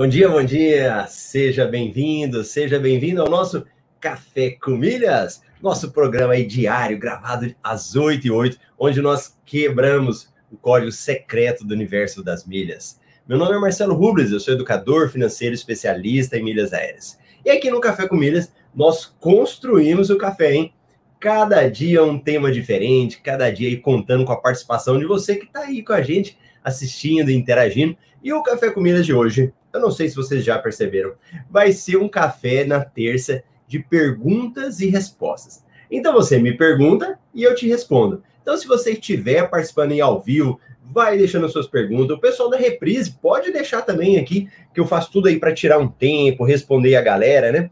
Bom dia, bom dia! Seja bem-vindo, seja bem-vindo ao nosso Café com Milhas, nosso programa aí diário, gravado às 8 e 8, onde nós quebramos o código secreto do universo das milhas. Meu nome é Marcelo Rubles, eu sou educador financeiro especialista em milhas aéreas. E aqui no Café com Milhas, nós construímos o café, hein? Cada dia um tema diferente, cada dia aí contando com a participação de você que está aí com a gente, assistindo interagindo. E o Café com Milhas de hoje eu não sei se vocês já perceberam, vai ser um café na terça de perguntas e respostas. Então você me pergunta e eu te respondo. Então, se você estiver participando em ao vivo, vai deixando suas perguntas. O pessoal da reprise pode deixar também aqui, que eu faço tudo aí para tirar um tempo, responder a galera, né?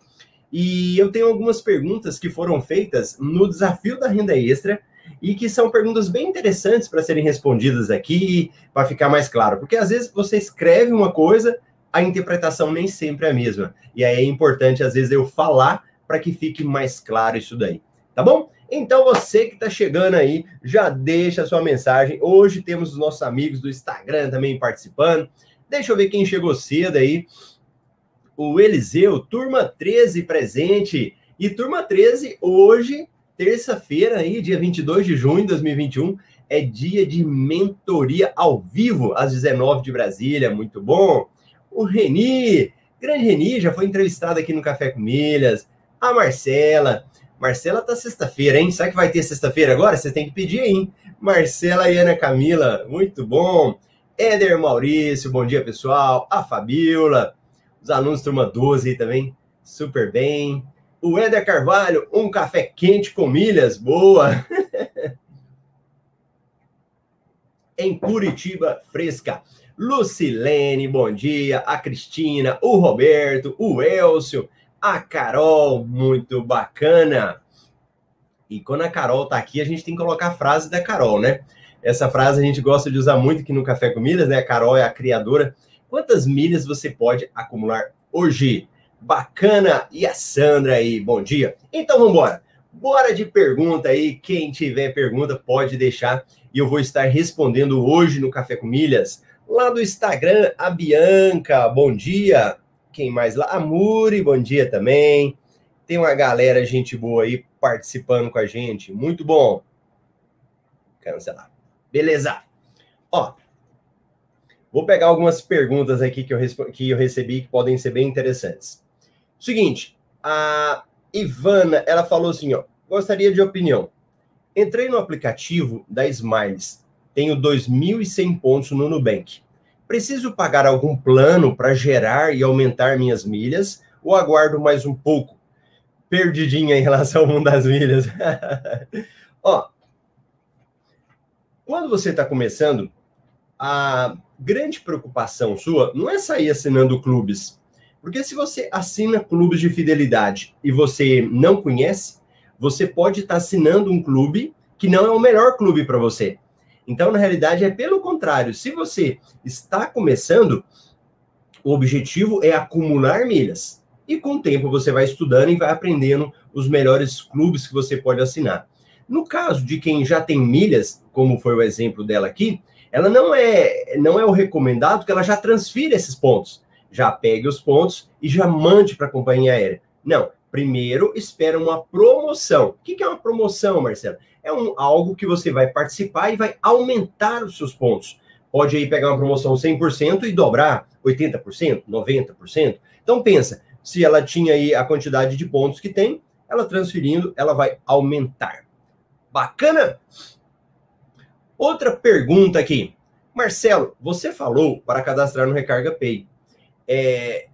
E eu tenho algumas perguntas que foram feitas no desafio da renda extra e que são perguntas bem interessantes para serem respondidas aqui, para ficar mais claro. Porque às vezes você escreve uma coisa, a interpretação nem sempre é a mesma. E aí é importante, às vezes, eu falar para que fique mais claro isso daí. Tá bom? Então, você que está chegando aí, já deixa a sua mensagem. Hoje temos os nossos amigos do Instagram também participando. Deixa eu ver quem chegou cedo aí. O Eliseu, turma 13 presente. E turma 13, hoje, terça-feira aí, dia 22 de junho de 2021, é dia de mentoria ao vivo, às 19 de Brasília. Muito bom o Reni, grande Reni, já foi entrevistado aqui no Café com Milhas, a Marcela. Marcela tá sexta-feira, hein? Será que vai ter sexta-feira agora? Você tem que pedir, hein? Marcela e Ana Camila, muito bom. Éder Maurício, bom dia, pessoal. A Fabiola, os alunos turma 12 aí também, super bem. O Éder Carvalho, um café quente com milhas, boa. em Curitiba, fresca. Lucilene, bom dia. A Cristina, o Roberto, o Elcio, a Carol, muito bacana. E quando a Carol tá aqui, a gente tem que colocar a frase da Carol, né? Essa frase a gente gosta de usar muito aqui no Café com Milhas, né? A Carol é a criadora. Quantas milhas você pode acumular hoje? Bacana! E a Sandra aí, bom dia. Então vamos embora. Bora de pergunta aí. Quem tiver pergunta pode deixar e eu vou estar respondendo hoje no Café com Milhas. Lá do Instagram, a Bianca, bom dia. Quem mais lá? A Muri, bom dia também. Tem uma galera, gente boa aí, participando com a gente. Muito bom. Cancelar. Beleza. Ó, vou pegar algumas perguntas aqui que eu, que eu recebi que podem ser bem interessantes. Seguinte, a Ivana, ela falou assim, ó, gostaria de opinião. Entrei no aplicativo da Smiles tenho 2.100 pontos no Nubank. Preciso pagar algum plano para gerar e aumentar minhas milhas ou aguardo mais um pouco? Perdidinha em relação ao mundo das milhas. Ó, quando você está começando, a grande preocupação sua não é sair assinando clubes. Porque se você assina clubes de fidelidade e você não conhece, você pode estar tá assinando um clube que não é o melhor clube para você. Então, na realidade, é pelo contrário. Se você está começando, o objetivo é acumular milhas. E com o tempo você vai estudando e vai aprendendo os melhores clubes que você pode assinar. No caso de quem já tem milhas, como foi o exemplo dela aqui, ela não é não é o recomendado que ela já transfira esses pontos. Já pegue os pontos e já mande para a companhia aérea. Não, primeiro espera uma promoção. O que é uma promoção, Marcelo? é um, algo que você vai participar e vai aumentar os seus pontos. Pode aí pegar uma promoção 100% e dobrar 80%, 90%. Então pensa, se ela tinha aí a quantidade de pontos que tem, ela transferindo, ela vai aumentar. Bacana? Outra pergunta aqui. Marcelo, você falou para cadastrar no Recarga Pay. É,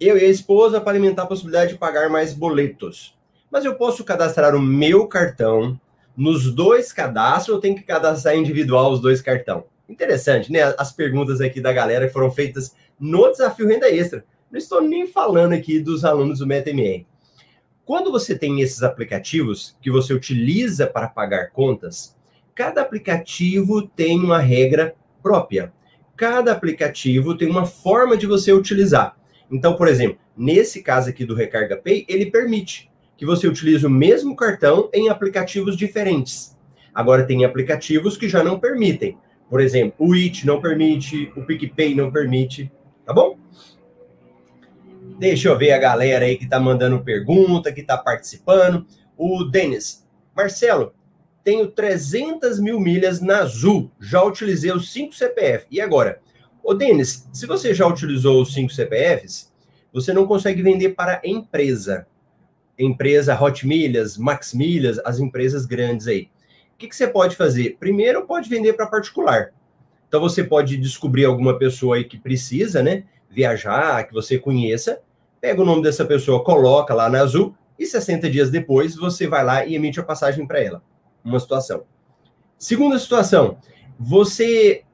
eu e a esposa para alimentar a possibilidade de pagar mais boletos mas eu posso cadastrar o meu cartão nos dois cadastros ou tenho que cadastrar individual os dois cartões? Interessante, né? As perguntas aqui da galera foram feitas no desafio renda extra. Não estou nem falando aqui dos alunos do MetaMR. Quando você tem esses aplicativos que você utiliza para pagar contas, cada aplicativo tem uma regra própria. Cada aplicativo tem uma forma de você utilizar. Então, por exemplo, nesse caso aqui do Recarga Pay, ele permite que você utilize o mesmo cartão em aplicativos diferentes. Agora, tem aplicativos que já não permitem. Por exemplo, o It não permite, o PicPay não permite. tá bom? Deixa eu ver a galera aí que tá mandando pergunta, que tá participando. O Denis, Marcelo, tenho 300 mil milhas na Azul, já utilizei os 5 CPF. E agora? Ô, Denis, se você já utilizou os 5 CPFs, você não consegue vender para empresa. Empresa Hot Milhas, Max Milhas, as empresas grandes aí. O que, que você pode fazer? Primeiro, pode vender para particular. Então, você pode descobrir alguma pessoa aí que precisa, né? Viajar, que você conheça, pega o nome dessa pessoa, coloca lá na Azul, e 60 dias depois você vai lá e emite a passagem para ela. Uma situação. Segunda situação, você,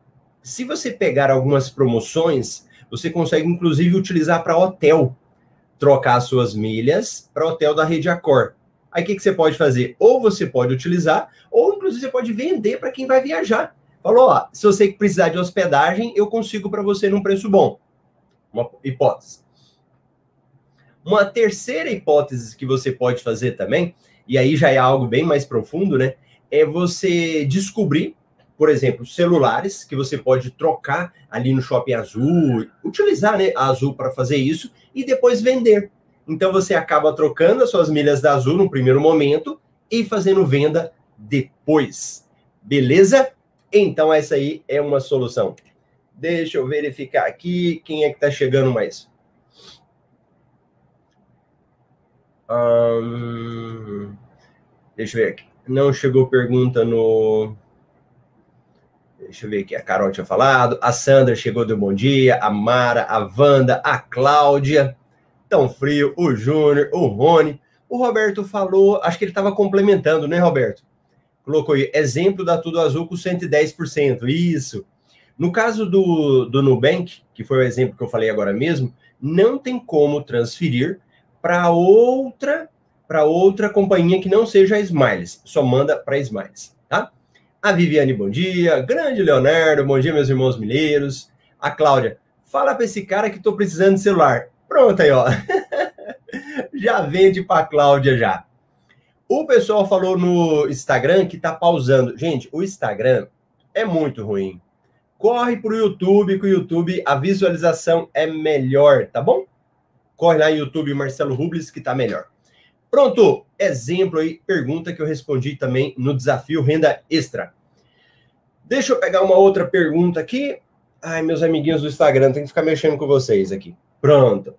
se você pegar algumas promoções, você consegue, inclusive, utilizar para hotel, trocar suas milhas para hotel da rede Accor. Aí o que, que você pode fazer? Ou você pode utilizar, ou inclusive você pode vender para quem vai viajar. Falou, ó, se você precisar de hospedagem, eu consigo para você num preço bom. Uma hipótese. Uma terceira hipótese que você pode fazer também, e aí já é algo bem mais profundo, né? É você descobrir por exemplo, celulares que você pode trocar ali no Shopping Azul, utilizar né, a Azul para fazer isso e depois vender. Então você acaba trocando as suas milhas da Azul no primeiro momento e fazendo venda depois. Beleza? Então essa aí é uma solução. Deixa eu verificar aqui quem é que está chegando mais. Hum, deixa eu ver aqui. Não chegou pergunta no Deixa eu ver aqui, a Carol tinha falado, a Sandra chegou do bom dia, a Mara, a Wanda, a Cláudia, Tão Frio, o Júnior, o Rony. O Roberto falou, acho que ele estava complementando, né, Roberto? Colocou aí, exemplo da Tudo Azul com 110%. Isso. No caso do, do Nubank, que foi o exemplo que eu falei agora mesmo, não tem como transferir para outra para outra companhia que não seja a Smiles. Só manda para Smiles, tá? A Viviane, bom dia. Grande Leonardo, bom dia, meus irmãos mineiros. A Cláudia, fala para esse cara que estou precisando de celular. Pronto aí, ó. já vende para Cláudia já. O pessoal falou no Instagram que tá pausando. Gente, o Instagram é muito ruim. Corre pro YouTube, que o YouTube a visualização é melhor, tá bom? Corre lá no YouTube Marcelo Rubles que tá melhor. Pronto, exemplo aí, pergunta que eu respondi também no desafio Renda Extra. Deixa eu pegar uma outra pergunta aqui. Ai, meus amiguinhos do Instagram, tem que ficar mexendo com vocês aqui. Pronto.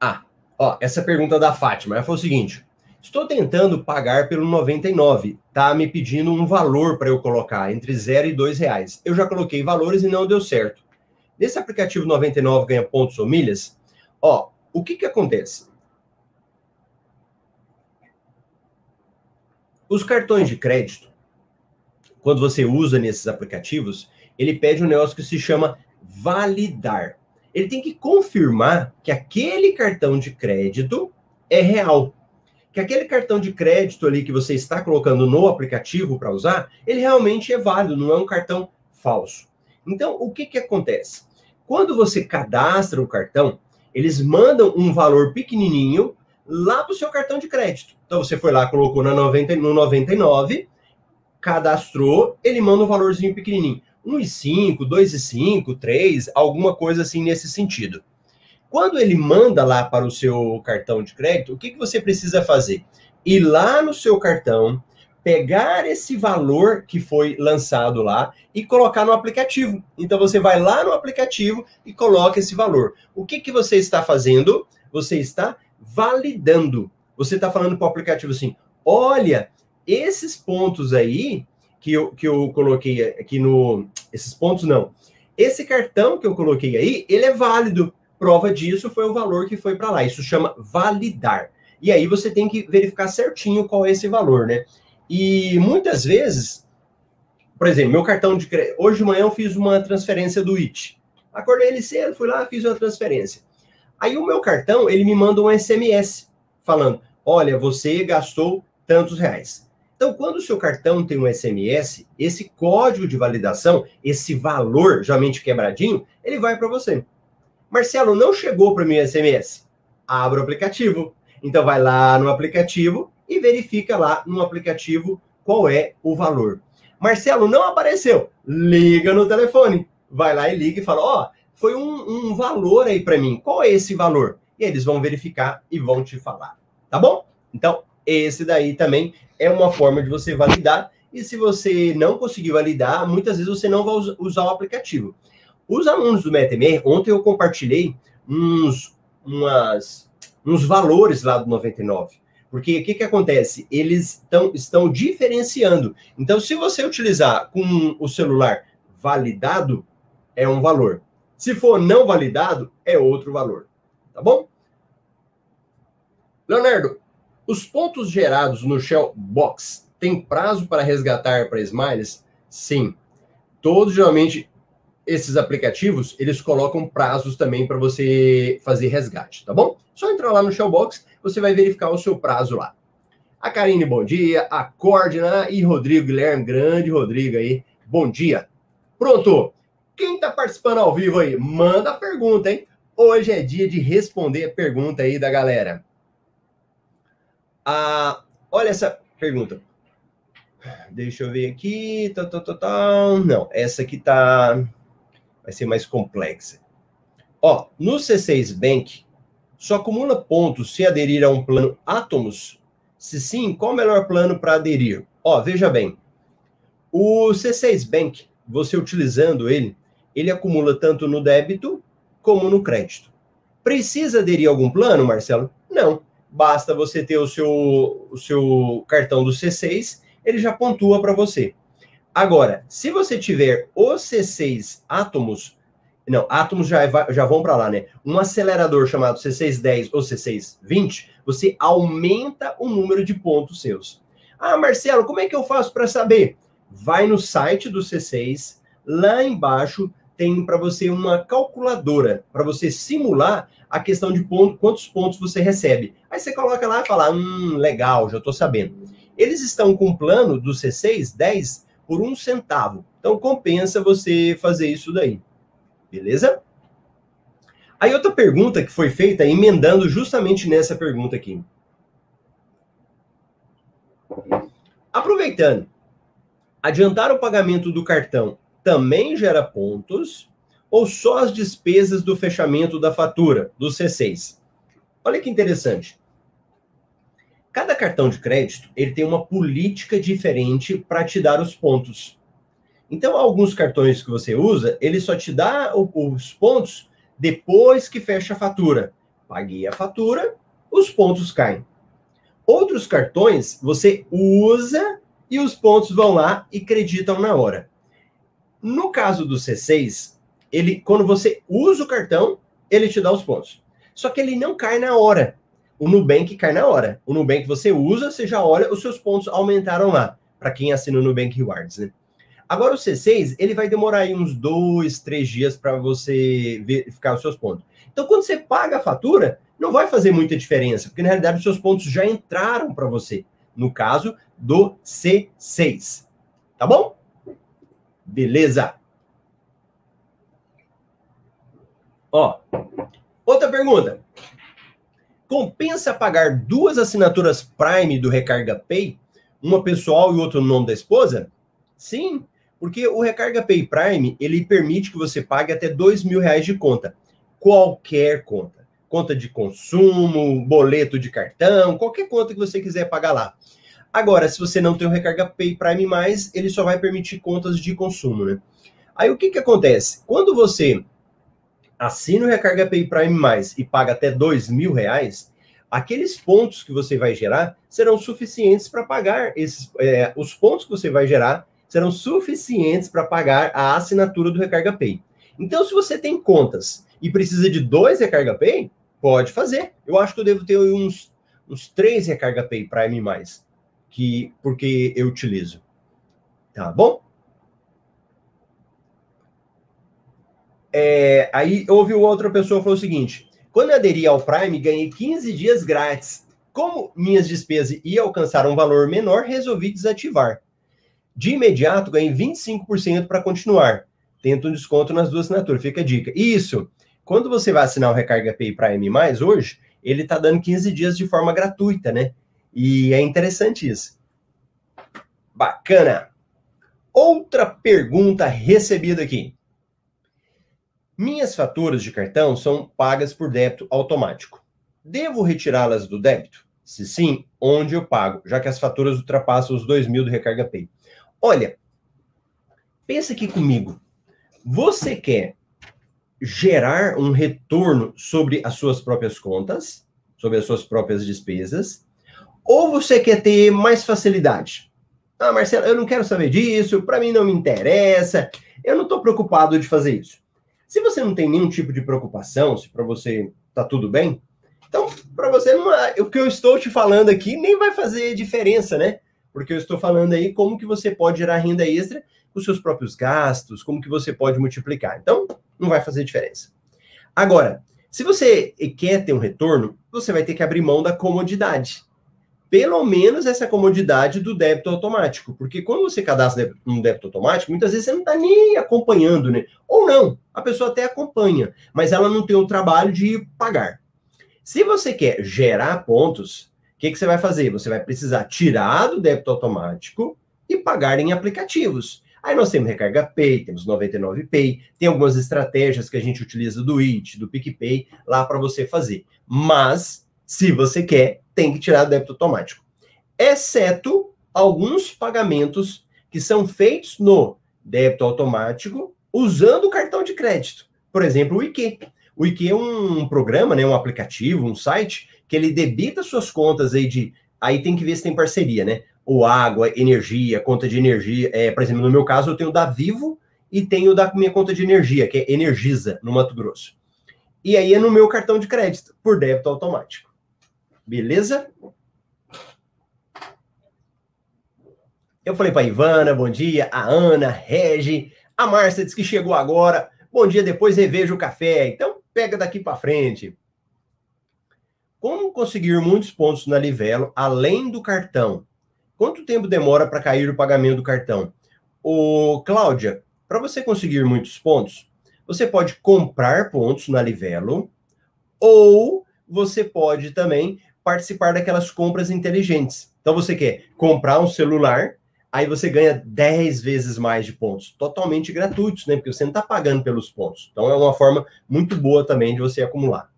Ah, ó, essa pergunta da Fátima, foi o seguinte: Estou tentando pagar pelo 99, tá me pedindo um valor para eu colocar entre 0 e 2 reais. Eu já coloquei valores e não deu certo. Nesse aplicativo 99 ganha pontos ou milhas, ó, o que que acontece? Os cartões de crédito, quando você usa nesses aplicativos, ele pede um negócio que se chama validar. Ele tem que confirmar que aquele cartão de crédito é real. Que aquele cartão de crédito ali que você está colocando no aplicativo para usar, ele realmente é válido, não é um cartão falso. Então, o que, que acontece? Quando você cadastra o cartão, eles mandam um valor pequenininho lá para o seu cartão de crédito. Então você foi lá, colocou na 90, no 99, cadastrou, ele manda um valorzinho pequenininho. 1,5, 2,5, 3, alguma coisa assim nesse sentido. Quando ele manda lá para o seu cartão de crédito, o que, que você precisa fazer? Ir lá no seu cartão, pegar esse valor que foi lançado lá e colocar no aplicativo. Então você vai lá no aplicativo e coloca esse valor. O que, que você está fazendo? Você está validando. Você está falando para o aplicativo assim: olha, esses pontos aí que eu, que eu coloquei aqui no. Esses pontos não. Esse cartão que eu coloquei aí, ele é válido. Prova disso foi o valor que foi para lá. Isso chama validar. E aí você tem que verificar certinho qual é esse valor, né? E muitas vezes, por exemplo, meu cartão de crédito. Hoje de manhã eu fiz uma transferência do IT. Acordei ele cedo, fui lá, fiz uma transferência. Aí o meu cartão, ele me manda um SMS falando: olha, você gastou tantos reais. Então, quando o seu cartão tem um SMS, esse código de validação, esse valor, geralmente quebradinho, ele vai para você. Marcelo, não chegou para mim o SMS. Abra o aplicativo. Então, vai lá no aplicativo e verifica lá no aplicativo qual é o valor. Marcelo, não apareceu. Liga no telefone. Vai lá e liga e fala: Ó, oh, foi um, um valor aí para mim. Qual é esse valor? E eles vão verificar e vão te falar. Tá bom? Então, esse daí também é uma forma de você validar. E se você não conseguir validar, muitas vezes você não vai usar o aplicativo. Os alunos do MetaMR, ontem eu compartilhei uns, umas, uns valores lá do 99. Porque o que, que acontece? Eles tão, estão diferenciando. Então, se você utilizar com o celular validado, é um valor. Se for não validado, é outro valor. Tá bom? Leonardo, os pontos gerados no Shell Box têm prazo para resgatar para Smiles? Sim. Todos, geralmente, esses aplicativos, eles colocam prazos também para você fazer resgate, tá bom? Só entrar lá no Shellbox, você vai verificar o seu prazo lá. A Karine, bom dia. A Cordina e Rodrigo Guilherme, grande Rodrigo aí, bom dia. Pronto. Quem está participando ao vivo aí, manda pergunta, hein? Hoje é dia de responder a pergunta aí da galera. Ah, olha essa pergunta. Deixa eu ver aqui. Tá, tá, tá, tá. Não, essa aqui tá vai ser mais complexa. Ó, no C6 Bank, só acumula pontos se aderir a um plano Atomos? Se sim, qual o melhor plano para aderir? Ó, veja bem, o C6 Bank, você utilizando ele, ele acumula tanto no débito como no crédito. Precisa aderir a algum plano, Marcelo? Não. Basta você ter o seu, o seu cartão do C6, ele já pontua para você. Agora, se você tiver o C6 átomos, não, átomos já, já vão para lá, né? Um acelerador chamado C610 ou C620, você aumenta o número de pontos seus. Ah, Marcelo, como é que eu faço para saber? Vai no site do C6, lá embaixo tem para você uma calculadora para você simular a questão de ponto, quantos pontos você recebe. Aí você coloca lá e fala: "Hum, legal, já estou sabendo". Eles estão com um plano do C6 10 por um centavo. Então compensa você fazer isso daí. Beleza? Aí outra pergunta que foi feita, emendando justamente nessa pergunta aqui. Aproveitando, adiantar o pagamento do cartão também gera pontos ou só as despesas do fechamento da fatura, do C6? Olha que interessante. Cada cartão de crédito ele tem uma política diferente para te dar os pontos. Então, alguns cartões que você usa, ele só te dá os pontos depois que fecha a fatura. Paguei a fatura, os pontos caem. Outros cartões você usa e os pontos vão lá e creditam na hora. No caso do C6, ele quando você usa o cartão, ele te dá os pontos. Só que ele não cai na hora o Nubank cai na hora. O Nubank você usa, você já olha, os seus pontos aumentaram lá, para quem assina o Nubank Rewards, né? Agora o C6, ele vai demorar aí uns dois, três dias para você verificar os seus pontos. Então, quando você paga a fatura, não vai fazer muita diferença, porque na realidade os seus pontos já entraram para você. No caso do C6. Tá bom? Beleza. Ó, outra pergunta. Compensa pagar duas assinaturas Prime do Recarga Pay, uma pessoal e outra no nome da esposa? Sim, porque o Recarga Pay Prime ele permite que você pague até dois mil reais de conta, qualquer conta, conta de consumo, boleto de cartão, qualquer conta que você quiser pagar lá. Agora, se você não tem o Recarga Pay Prime mais, ele só vai permitir contas de consumo, né? Aí o que que acontece? Quando você assina o Recarga Pay Prime Mais e paga até dois mil reais, aqueles pontos que você vai gerar serão suficientes para pagar esses, é, os pontos que você vai gerar serão suficientes para pagar a assinatura do Recarga Pay. Então, se você tem contas e precisa de dois Recarga Pay, pode fazer. Eu acho que eu devo ter uns, uns três Recarga Pay Prime mais, que porque eu utilizo. Tá bom? É, aí houve outra pessoa falou o seguinte: quando eu aderi ao Prime, ganhei 15 dias grátis. Como minhas despesas iam alcançar um valor menor, resolvi desativar. De imediato, ganhei 25% para continuar. Tento um desconto nas duas assinaturas. Fica a dica. Isso. Quando você vai assinar o Recarga Pay Prime Mais hoje, ele está dando 15 dias de forma gratuita, né? E é interessante isso. Bacana. Outra pergunta recebida aqui. Minhas faturas de cartão são pagas por débito automático. Devo retirá-las do débito? Se sim, onde eu pago, já que as faturas ultrapassam os 2 mil do Recarga Pay? Olha, pensa aqui comigo. Você quer gerar um retorno sobre as suas próprias contas, sobre as suas próprias despesas, ou você quer ter mais facilidade? Ah, Marcelo, eu não quero saber disso, para mim não me interessa, eu não estou preocupado de fazer isso. Se você não tem nenhum tipo de preocupação, se para você tá tudo bem, então para você não, o que eu estou te falando aqui nem vai fazer diferença, né? Porque eu estou falando aí como que você pode gerar renda extra com seus próprios gastos, como que você pode multiplicar. Então, não vai fazer diferença. Agora, se você quer ter um retorno, você vai ter que abrir mão da comodidade. Pelo menos essa comodidade do débito automático. Porque quando você cadastra um débito automático, muitas vezes você não está nem acompanhando, né? Ou não, a pessoa até acompanha, mas ela não tem o trabalho de pagar. Se você quer gerar pontos, que, que você vai fazer? Você vai precisar tirar do débito automático e pagar em aplicativos. Aí nós temos Recarga Pay, temos 99 Pay, tem algumas estratégias que a gente utiliza do IT, do PicPay, lá para você fazer. Mas, se você quer, tem que tirar o débito automático. Exceto alguns pagamentos que são feitos no débito automático usando o cartão de crédito. Por exemplo, o IQ. O IQ é um programa, né, um aplicativo, um site que ele debita suas contas aí de aí tem que ver se tem parceria, né? ou água, energia, conta de energia. É, por exemplo, no meu caso, eu tenho da Vivo e tenho da minha conta de energia, que é Energisa, no Mato Grosso. E aí é no meu cartão de crédito, por débito automático. Beleza? Eu falei para Ivana, bom dia, a Ana, Regi, a Márcia disse que chegou agora. Bom dia, depois reveja o café. Então, pega daqui para frente. Como conseguir muitos pontos na Livelo além do cartão Quanto tempo demora para cair o pagamento do cartão? O Cláudia, para você conseguir muitos pontos, você pode comprar pontos na Livelo ou você pode também participar daquelas compras inteligentes. Então você quer comprar um celular, aí você ganha 10 vezes mais de pontos, totalmente gratuitos, né? Porque você não está pagando pelos pontos. Então é uma forma muito boa também de você acumular.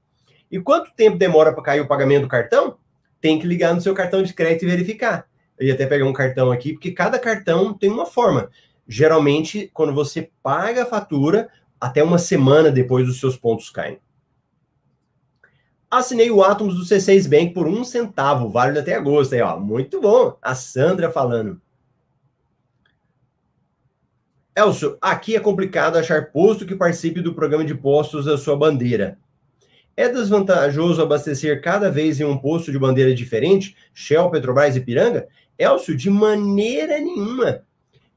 E quanto tempo demora para cair o pagamento do cartão? Tem que ligar no seu cartão de crédito e verificar. Eu ia até pegar um cartão aqui, porque cada cartão tem uma forma. Geralmente, quando você paga a fatura, até uma semana depois os seus pontos caem. Assinei o Atomos do C6 Bank por um centavo, válido até agosto. Aí, ó, muito bom. A Sandra falando. Elcio, aqui é complicado achar posto que participe do programa de postos da sua bandeira. É desvantajoso abastecer cada vez em um posto de bandeira diferente, Shell, Petrobras e Piranga? Elcio, de maneira nenhuma.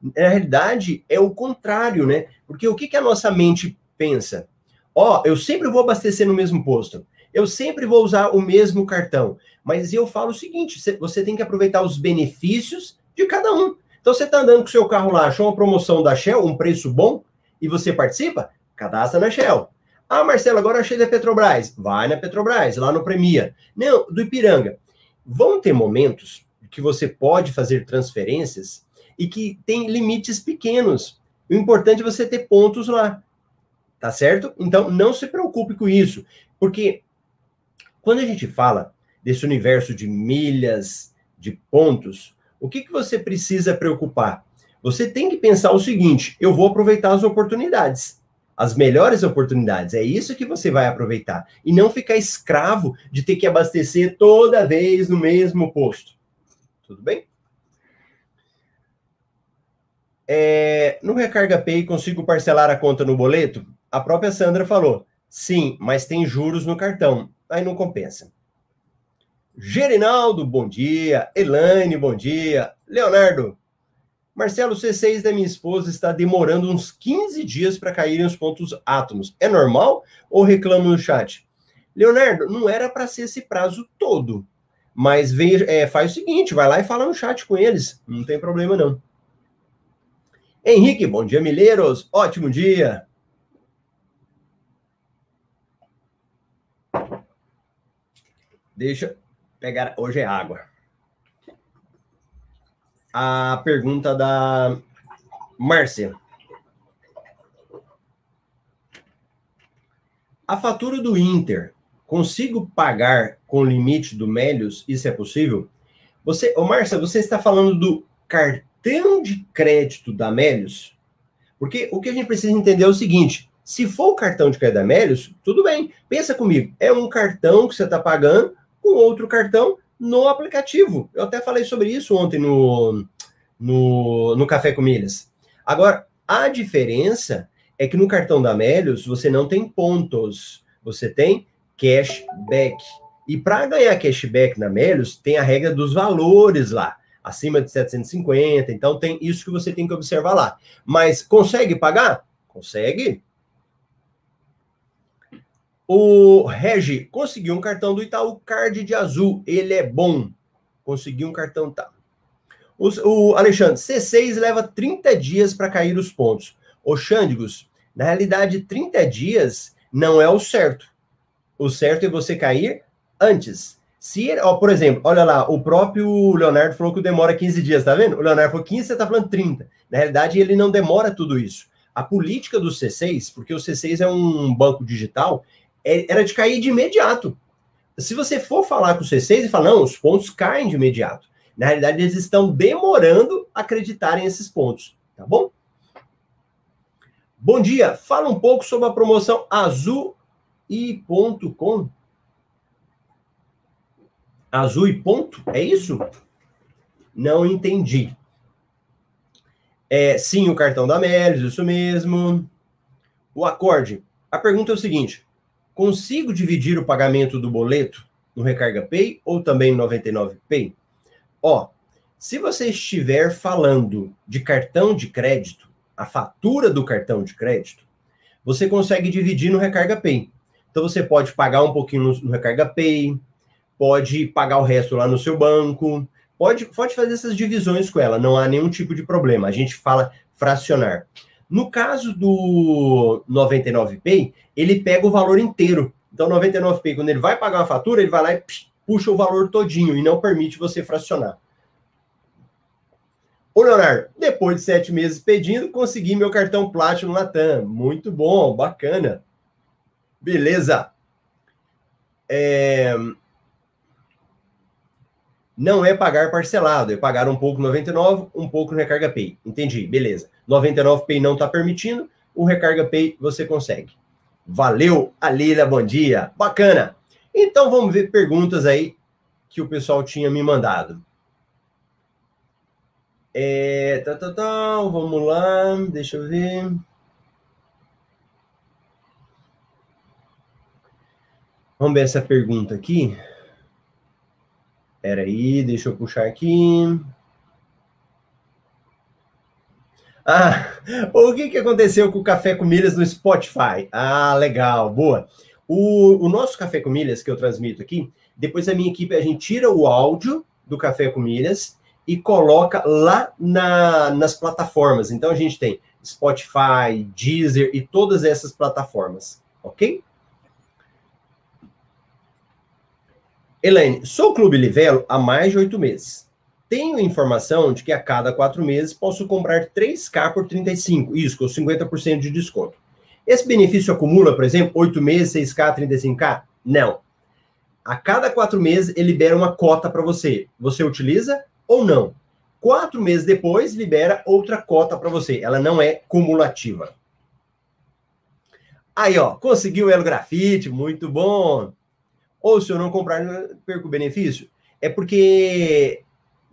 Na realidade, é o contrário, né? Porque o que, que a nossa mente pensa? Ó, oh, eu sempre vou abastecer no mesmo posto. Eu sempre vou usar o mesmo cartão. Mas eu falo o seguinte: você tem que aproveitar os benefícios de cada um. Então, você está andando com o seu carro lá, achou uma promoção da Shell, um preço bom, e você participa? Cadastra na Shell. Ah, Marcelo, agora achei da Petrobras. Vai na Petrobras, lá no Premia. Não, do Ipiranga. Vão ter momentos que você pode fazer transferências e que tem limites pequenos. O importante é você ter pontos lá. Tá certo? Então, não se preocupe com isso. Porque quando a gente fala desse universo de milhas, de pontos, o que, que você precisa preocupar? Você tem que pensar o seguinte: eu vou aproveitar as oportunidades, as melhores oportunidades. É isso que você vai aproveitar. E não ficar escravo de ter que abastecer toda vez no mesmo posto. Tudo bem? É, no Recarga Pay, consigo parcelar a conta no boleto? A própria Sandra falou. Sim, mas tem juros no cartão. Aí não compensa. Gerinaldo, bom dia. Elaine, bom dia. Leonardo, Marcelo, C6 da minha esposa está demorando uns 15 dias para caírem os pontos átomos. É normal ou reclamo no chat? Leonardo, não era para ser esse prazo todo. Mas vem, é, faz o seguinte, vai lá e fala no chat com eles. Não tem problema, não. Henrique, bom dia, Mileiros. Ótimo dia. Deixa pegar. Hoje é água. A pergunta da Márcia. A fatura do Inter, consigo pagar com o limite do Melios? Isso é possível? Você, ô Márcia, você está falando do cartão de crédito da Melios? Porque o que a gente precisa entender é o seguinte: se for o cartão de crédito da Melios, tudo bem. Pensa comigo, é um cartão que você está pagando com outro cartão no aplicativo. Eu até falei sobre isso ontem no, no, no Café com Milhas. Agora, a diferença é que no cartão da Melios você não tem pontos, você tem cashback. E para ganhar cashback na Melios, tem a regra dos valores lá, acima de 750. Então tem isso que você tem que observar lá. Mas consegue pagar? Consegue. O Regi conseguiu um cartão do Itaú Card de azul. Ele é bom. Conseguiu um cartão tá. O, o Alexandre, C6 leva 30 dias para cair os pontos. O Xândigos, na realidade, 30 dias não é o certo. O certo é você cair antes. Se, ó, por exemplo, olha lá, o próprio Leonardo falou que demora 15 dias, tá vendo? O Leonardo falou 15, você tá falando 30. Na realidade, ele não demora tudo isso. A política do C6, porque o C6 é um banco digital, era de cair de imediato. Se você for falar com o C6 e falar, não, os pontos caem de imediato. Na realidade, eles estão demorando a acreditarem esses pontos, tá bom? Bom dia, fala um pouco sobre a promoção Azul e ponto com. Azul e ponto, é isso? Não entendi. É, sim, o cartão da Melis, isso mesmo. O acorde. A pergunta é o seguinte: consigo dividir o pagamento do boleto no Recarga Pay ou também no 99 Pay? Ó, se você estiver falando de cartão de crédito, a fatura do cartão de crédito, você consegue dividir no Recarga Pay. Então você pode pagar um pouquinho no, Recarga Pay, pode pagar o resto lá no seu banco, pode, pode fazer essas divisões com ela, não há nenhum tipo de problema. A gente fala fracionar. No caso do 99Pay, ele pega o valor inteiro. Então, 99Pay, quando ele vai pagar uma fatura, ele vai lá e puxa o valor todinho e não permite você fracionar. Ô, Leonardo, depois de sete meses pedindo, consegui meu cartão Platinum Latam. Muito bom, bacana. Beleza. É... Não é pagar parcelado, é pagar um pouco no 99, um pouco no Recarga Pay. Entendi, beleza. 99 Pay não está permitindo, o Recarga Pay você consegue. Valeu, Alila, bom dia. Bacana. Então vamos ver perguntas aí que o pessoal tinha me mandado. É, tá, tá, tá, vamos lá, deixa eu ver. Vamos ver essa pergunta aqui. Espera aí, deixa eu puxar aqui. Ah, o que, que aconteceu com o Café com Milhas no Spotify? Ah, legal, boa. O, o nosso Café com Milhas que eu transmito aqui, depois a minha equipe, a gente tira o áudio do Café com Milhas e coloca lá na, nas plataformas. Então a gente tem Spotify, Deezer e todas essas plataformas, ok? Elaine, sou Clube Livelo há mais de oito meses. Tenho informação de que a cada quatro meses posso comprar 3K por 35, isso com 50% de desconto. Esse benefício acumula, por exemplo, oito meses, 6K, 35K? Não. A cada quatro meses, ele libera uma cota para você. Você utiliza, ou não. Quatro meses depois, libera outra cota para você. Ela não é cumulativa. Aí, ó, conseguiu o Elo Grafite, muito bom. Ou se eu não comprar, perco o benefício. É porque,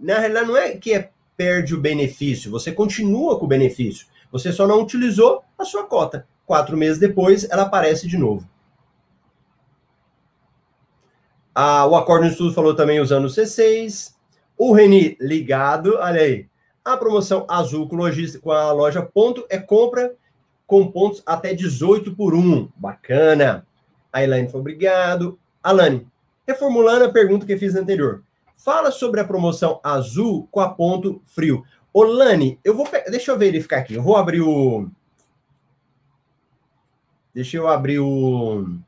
na realidade, não é que é perde o benefício, você continua com o benefício. Você só não utilizou a sua cota. Quatro meses depois, ela aparece de novo. Ah, o Acordo no Estudo falou também usando o C6. O Reni ligado, olha aí. A promoção azul com, logística, com a loja Ponto é compra com pontos até 18 por 1. Bacana. A Elaine foi obrigado. Alane, reformulando a pergunta que fiz anterior. Fala sobre a promoção azul com a ponto frio. Olane, eu vou. Deixa eu verificar aqui. Eu vou abrir o. Deixa eu abrir o.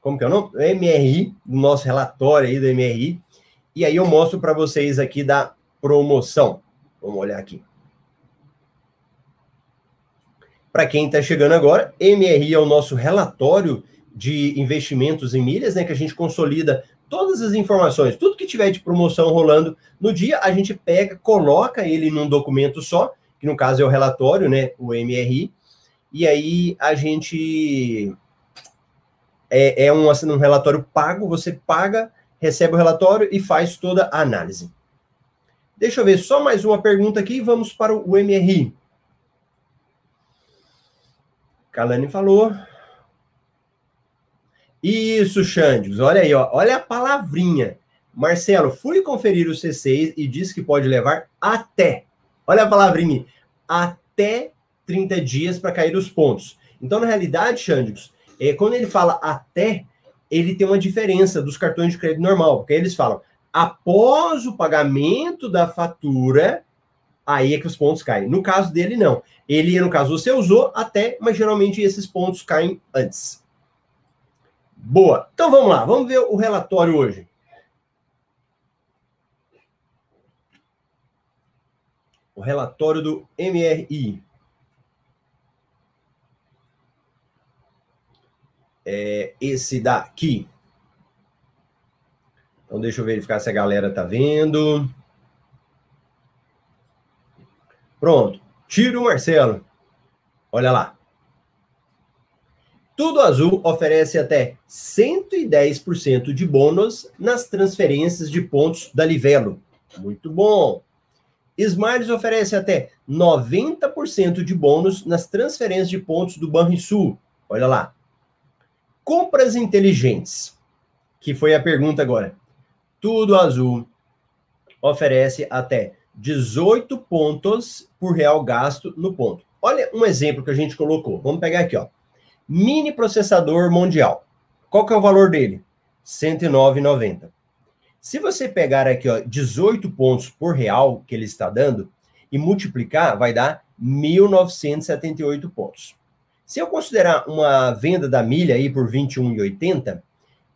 Como que é o nome? O MRI, o nosso relatório aí do MRI. E aí eu mostro para vocês aqui da promoção. Vamos olhar aqui. Para quem está chegando agora, MRI é o nosso relatório de investimentos em milhas, né? Que a gente consolida todas as informações, tudo que tiver de promoção rolando no dia, a gente pega, coloca ele num documento só, que no caso é o relatório, né? O MRI, e aí a gente é, é um, assim, um relatório pago, você paga, recebe o relatório e faz toda a análise. Deixa eu ver só mais uma pergunta aqui, vamos para o MRI. Kalani falou. Isso, Xandes. Olha aí, ó. olha a palavrinha. Marcelo, fui conferir o C6 e disse que pode levar até. Olha a palavrinha. Até 30 dias para cair os pontos. Então, na realidade, Xandes, é, quando ele fala até, ele tem uma diferença dos cartões de crédito normal, porque eles falam após o pagamento da fatura, aí é que os pontos caem. No caso dele, não. Ele, no caso, você usou até, mas geralmente esses pontos caem antes. Boa. Então vamos lá, vamos ver o relatório hoje. O relatório do MRI. É esse daqui. Então, deixa eu verificar se a galera tá vendo. Pronto. Tiro Marcelo. Olha lá. Tudo Azul oferece até 110% de bônus nas transferências de pontos da Livelo. Muito bom. Smiles oferece até 90% de bônus nas transferências de pontos do Banrisul. Olha lá. Compras inteligentes, que foi a pergunta agora. Tudo Azul oferece até 18 pontos por real gasto no ponto. Olha um exemplo que a gente colocou. Vamos pegar aqui, ó. Mini processador mundial. Qual que é o valor dele? 109,90. Se você pegar aqui, ó, 18 pontos por real que ele está dando e multiplicar, vai dar 1.978 pontos. Se eu considerar uma venda da milha aí por 21,80,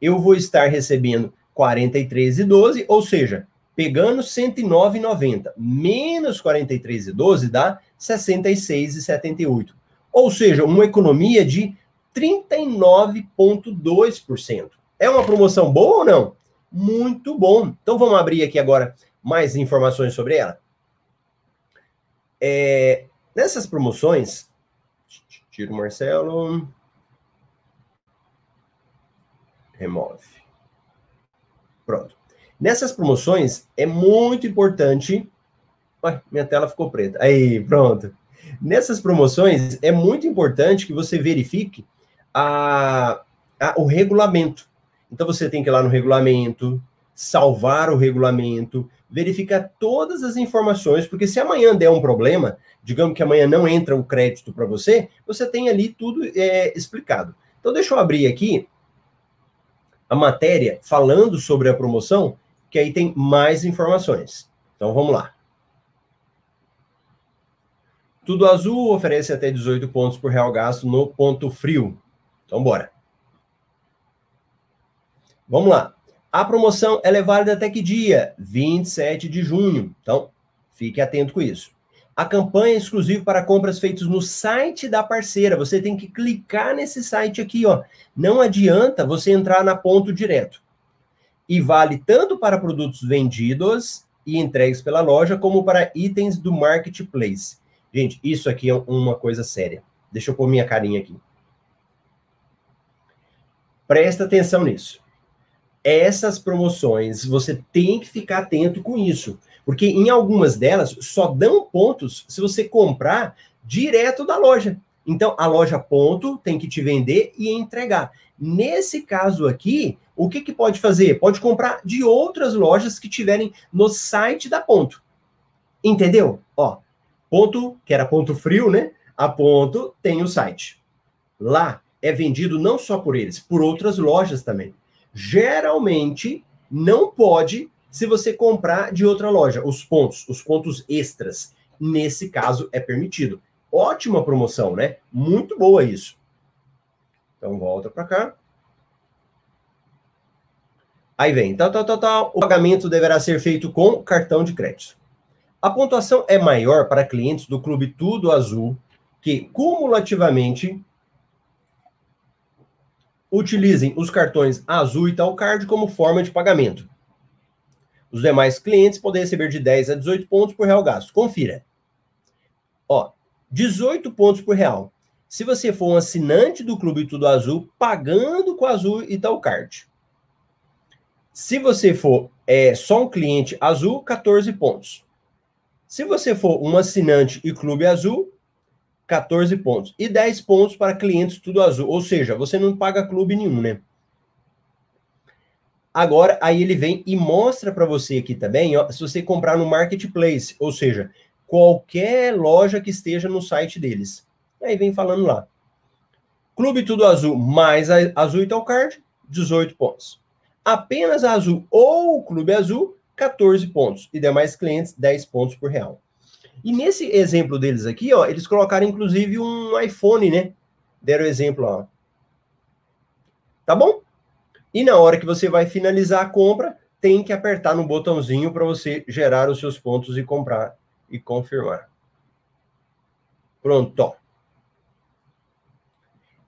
eu vou estar recebendo 43,12, ou seja, pegando 109,90 menos 43,12 dá 66,78. Ou seja, uma economia de 39,2%. É uma promoção boa ou não? Muito bom. Então vamos abrir aqui agora mais informações sobre ela. É, nessas promoções, tiro o Marcelo, remove. Pronto. Nessas promoções é muito importante. Ué, minha tela ficou preta. Aí, pronto. Nessas promoções é muito importante que você verifique a, a, o regulamento. Então você tem que ir lá no regulamento, salvar o regulamento, verificar todas as informações, porque se amanhã der um problema, digamos que amanhã não entra o crédito para você, você tem ali tudo é, explicado. Então deixa eu abrir aqui a matéria falando sobre a promoção, que aí tem mais informações. Então vamos lá. Tudo Azul oferece até 18 pontos por real gasto no ponto frio. Então bora. Vamos lá. A promoção é válida até que dia? 27 de junho. Então, fique atento com isso. A campanha é exclusiva para compras feitas no site da parceira. Você tem que clicar nesse site aqui, ó. Não adianta você entrar na ponto direto. E vale tanto para produtos vendidos e entregues pela loja, como para itens do marketplace. Gente, isso aqui é uma coisa séria. Deixa eu pôr minha carinha aqui. Presta atenção nisso. Essas promoções, você tem que ficar atento com isso. Porque em algumas delas só dão pontos se você comprar direto da loja. Então, a loja ponto tem que te vender e entregar. Nesse caso aqui, o que, que pode fazer? Pode comprar de outras lojas que tiverem no site da ponto. Entendeu? Ó, ponto, que era ponto frio, né? A ponto tem o site. Lá é vendido não só por eles, por outras lojas também. Geralmente, não pode se você comprar de outra loja, os pontos, os pontos extras. Nesse caso, é permitido. Ótima promoção, né? Muito boa isso. Então, volta para cá. Aí vem, tal, tal, tal, tal. O pagamento deverá ser feito com cartão de crédito. A pontuação é maior para clientes do Clube Tudo Azul que cumulativamente utilizem os cartões Azul e Talcard como forma de pagamento. Os demais clientes podem receber de 10 a 18 pontos por real gasto. Confira. Ó, 18 pontos por real. Se você for um assinante do Clube Tudo Azul, pagando com Azul e Talcard. Se você for é, só um cliente azul, 14 pontos. Se você for um assinante e Clube Azul, 14 pontos. E 10 pontos para clientes tudo azul. Ou seja, você não paga clube nenhum, né? Agora, aí ele vem e mostra para você aqui também, ó, se você comprar no marketplace, ou seja, qualquer loja que esteja no site deles. Aí vem falando lá. Clube Tudo Azul mais a Azul e Card, 18 pontos. Apenas a Azul ou Clube Azul, 14 pontos. E demais clientes, 10 pontos por real. E nesse exemplo deles aqui, ó, eles colocaram inclusive um iPhone, né? Deram exemplo, ó. Tá bom? E na hora que você vai finalizar a compra, tem que apertar no botãozinho para você gerar os seus pontos e comprar e confirmar. Pronto.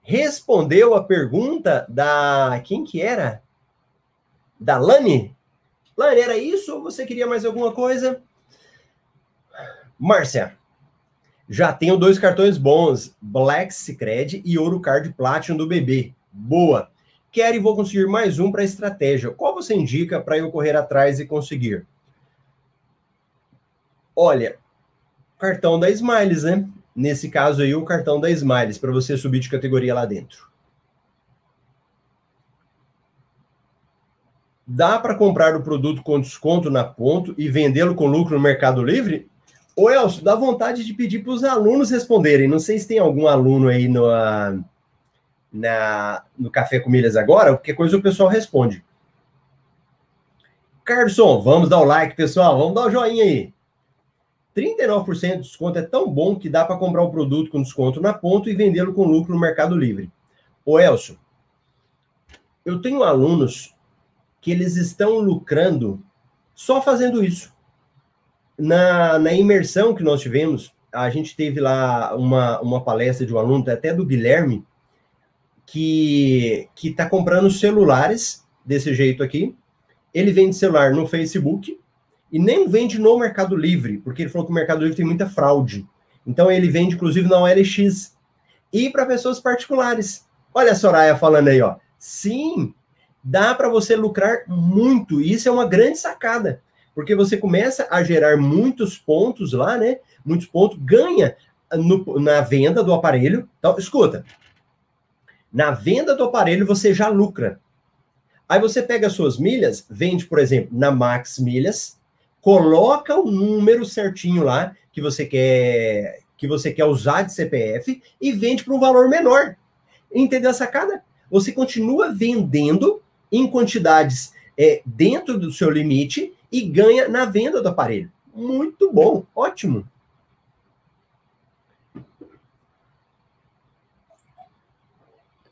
Respondeu a pergunta da quem que era? Da Lani? Lani, era isso ou você queria mais alguma coisa? Márcia, já tenho dois cartões bons, Black Secret e Ouro Card Platinum do BB. Boa. Quero e vou conseguir mais um para estratégia. Qual você indica para eu correr atrás e conseguir? Olha, cartão da Smiles, né? Nesse caso aí, o cartão da Smiles, para você subir de categoria lá dentro. Dá para comprar o produto com desconto na ponto e vendê-lo com lucro no Mercado Livre? Ô, Elcio, dá vontade de pedir para os alunos responderem. Não sei se tem algum aluno aí no, na, no Café com Milhas agora, qualquer coisa o pessoal responde. Carlson, vamos dar o like, pessoal. Vamos dar o joinha aí. 39% de desconto é tão bom que dá para comprar o produto com desconto na ponta e vendê-lo com lucro no Mercado Livre. Ô, Elcio, eu tenho alunos que eles estão lucrando só fazendo isso na, na imersão que nós tivemos, a gente teve lá uma, uma palestra de um aluno, até do Guilherme, que que está comprando celulares desse jeito aqui. Ele vende celular no Facebook e nem vende no Mercado Livre, porque ele falou que o Mercado Livre tem muita fraude. Então ele vende inclusive na OLX e para pessoas particulares. Olha a Soraya falando aí, ó. Sim, dá para você lucrar muito. Isso é uma grande sacada porque você começa a gerar muitos pontos lá, né? Muitos pontos, ganha no, na venda do aparelho. Então, escuta, na venda do aparelho você já lucra. Aí você pega as suas milhas, vende, por exemplo, na Max Milhas, coloca o número certinho lá que você quer que você quer usar de CPF e vende para um valor menor. Entendeu a sacada? Você continua vendendo em quantidades é, dentro do seu limite e ganha na venda do aparelho. Muito bom, ótimo.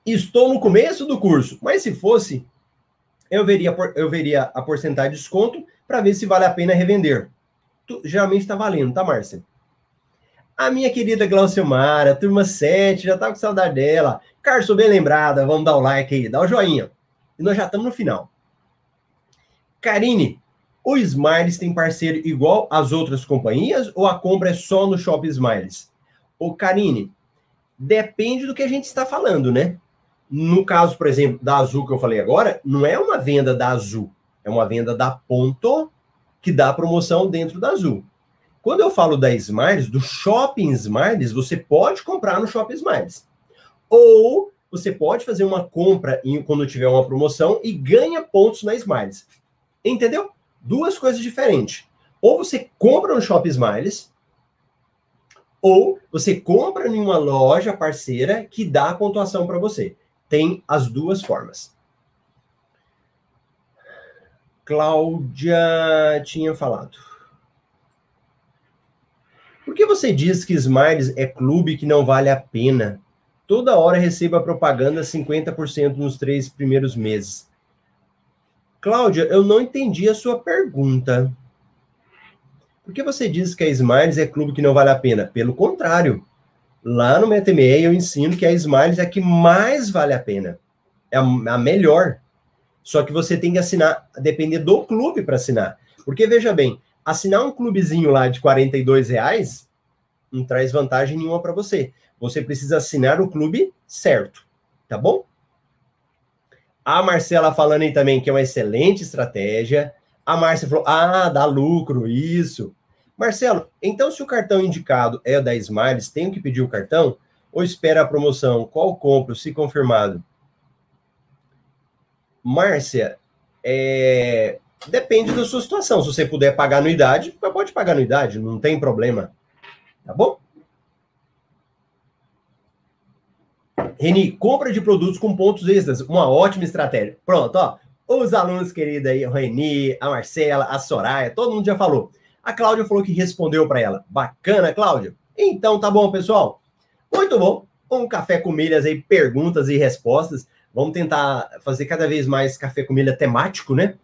Estou no começo do curso, mas se fosse, eu veria, eu veria a porcentagem de desconto para ver se vale a pena revender. Tu, geralmente está valendo, tá, Márcia? A minha querida Glauciomara, turma 7, já tá com saudade dela. Carso, bem lembrada, vamos dar o like aí, dá o joinha. E nós já estamos no final. Karine, o Smiles tem parceiro igual às outras companhias ou a compra é só no Shop Smiles? O Karine, depende do que a gente está falando, né? No caso, por exemplo, da Azul que eu falei agora, não é uma venda da Azul, é uma venda da Ponto que dá promoção dentro da Azul. Quando eu falo da Smiles, do Shopping Smiles, você pode comprar no Shopping Smiles. Ou você pode fazer uma compra em, quando tiver uma promoção e ganha pontos na Smiles. Entendeu? Duas coisas diferentes. Ou você compra no Shop Smiles, ou você compra em uma loja parceira que dá a pontuação para você. Tem as duas formas. Cláudia tinha falado. Por que você diz que Smiles é clube que não vale a pena? Toda hora receba propaganda 50% nos três primeiros meses. Cláudia, eu não entendi a sua pergunta. Por que você diz que a Smiles é clube que não vale a pena? Pelo contrário, Lá no MetaMe eu ensino que a Smiles é a que mais vale a pena. É a melhor. Só que você tem que assinar, depender do clube para assinar. Porque, veja bem, assinar um clubezinho lá de 42 reais não traz vantagem nenhuma para você. Você precisa assinar o clube certo, tá bom? A Marcela falando aí também que é uma excelente estratégia. A Márcia falou: ah, dá lucro, isso. Marcelo, então se o cartão indicado é o da Smiles, tenho que pedir o cartão? Ou espera a promoção? Qual compro, se confirmado? Márcia, é... depende da sua situação. Se você puder pagar anuidade, pode pagar anuidade, não tem problema. Tá bom? Reni, compra de produtos com pontos extras, uma ótima estratégia. Pronto, ó. Os alunos queridos aí, o Reni, a Marcela, a Soraya, todo mundo já falou. A Cláudia falou que respondeu para ela. Bacana, Cláudia. Então tá bom, pessoal. Muito bom. Um café com milhas aí, perguntas e respostas. Vamos tentar fazer cada vez mais café com milha temático, né?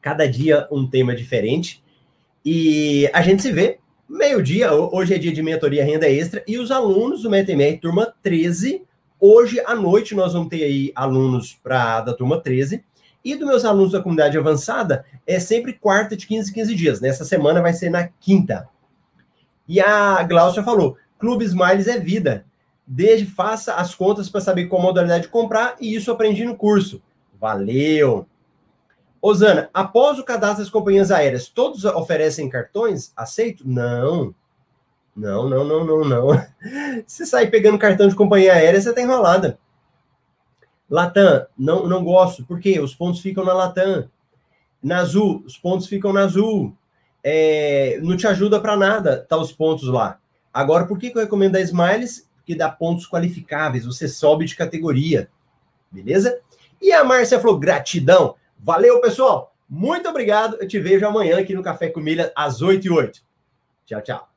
Cada dia um tema diferente. E a gente se vê meio-dia. Hoje é dia de mentoria renda extra. E os alunos do MetaMR, turma 13. Hoje à noite nós vamos ter aí alunos para da turma 13. E dos meus alunos da comunidade avançada, é sempre quarta de 15 15 dias. Nessa semana vai ser na quinta. E a Glaucia falou: Clube Smiles é vida. Desde faça as contas para saber qual modalidade comprar, e isso aprendi no curso. Valeu! Osana, após o cadastro das companhias aéreas, todos oferecem cartões? Aceito? Não. Não, não, não, não, não. Se sair pegando cartão de companhia aérea, você tá enrolada. Latam, não, não gosto. Por quê? Os pontos ficam na Latam. Na Azul, os pontos ficam na Azul. É, não te ajuda para nada, tá os pontos lá. Agora, por que, que eu recomendo a Smiles? Porque dá pontos qualificáveis, você sobe de categoria. Beleza? E a Márcia falou: gratidão. Valeu, pessoal. Muito obrigado. Eu te vejo amanhã aqui no Café com Milha, às 8 e 8. Tchau, tchau.